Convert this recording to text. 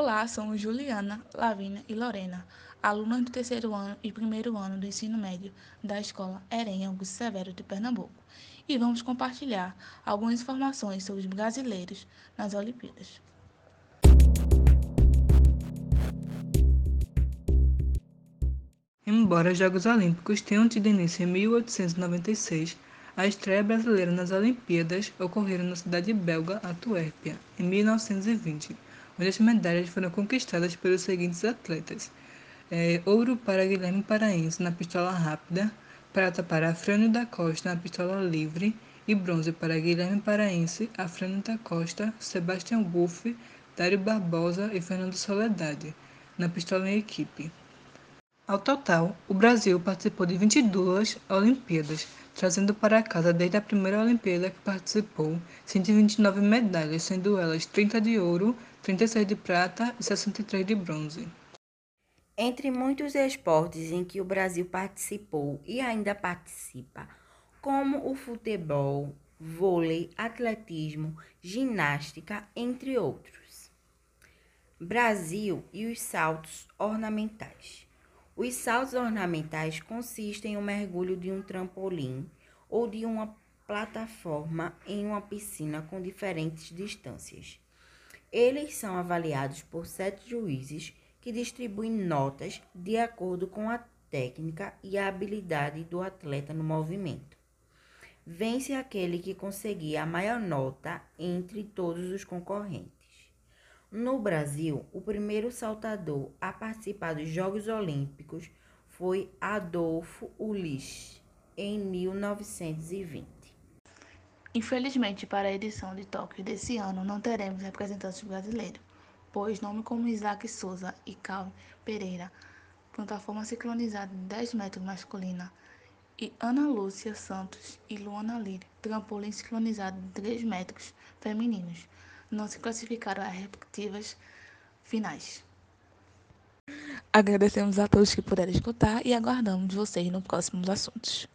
Olá, somos Juliana, Lavínia e Lorena, alunas do terceiro ano e primeiro ano do ensino médio da Escola Eren Augusto Severo de Pernambuco, e vamos compartilhar algumas informações sobre os brasileiros nas Olimpíadas. Embora os Jogos Olímpicos tenham tido início em 1896, a estreia brasileira nas Olimpíadas ocorreu na cidade belga Antuérpia, em 1920, onde as medalhas foram conquistadas pelos seguintes atletas: é, ouro para Guilherme Paraense na pistola rápida, prata para Afrânio da Costa na pistola livre e bronze para Guilherme Paraense, Afrânio da Costa, Sebastião Buff, Dário Barbosa e Fernando Soledade na pistola em equipe. Ao total, o Brasil participou de 22 Olimpíadas, trazendo para casa desde a primeira Olimpíada que participou 129 medalhas, sendo elas 30 de ouro, 36 de prata e 63 de bronze. Entre muitos esportes em que o Brasil participou e ainda participa, como o futebol, vôlei, atletismo, ginástica, entre outros. Brasil e os saltos ornamentais. Os saltos ornamentais consistem em um mergulho de um trampolim ou de uma plataforma em uma piscina com diferentes distâncias. Eles são avaliados por sete juízes que distribuem notas de acordo com a técnica e a habilidade do atleta no movimento. Vence aquele que conseguir a maior nota entre todos os concorrentes. No Brasil, o primeiro saltador a participar dos Jogos Olímpicos foi Adolfo Ulis, em 1920. Infelizmente, para a edição de Tóquio desse ano, não teremos representantes brasileiros, pois nomes como Isaac Souza e Cal Pereira, plataforma sincronizada de 10 metros masculina, e Ana Lúcia Santos e Luana Lira, trampolim sincronizado de 3 metros femininos, não se classificaram às respectivas finais. Agradecemos a todos que puderam escutar e aguardamos vocês nos próximos assuntos.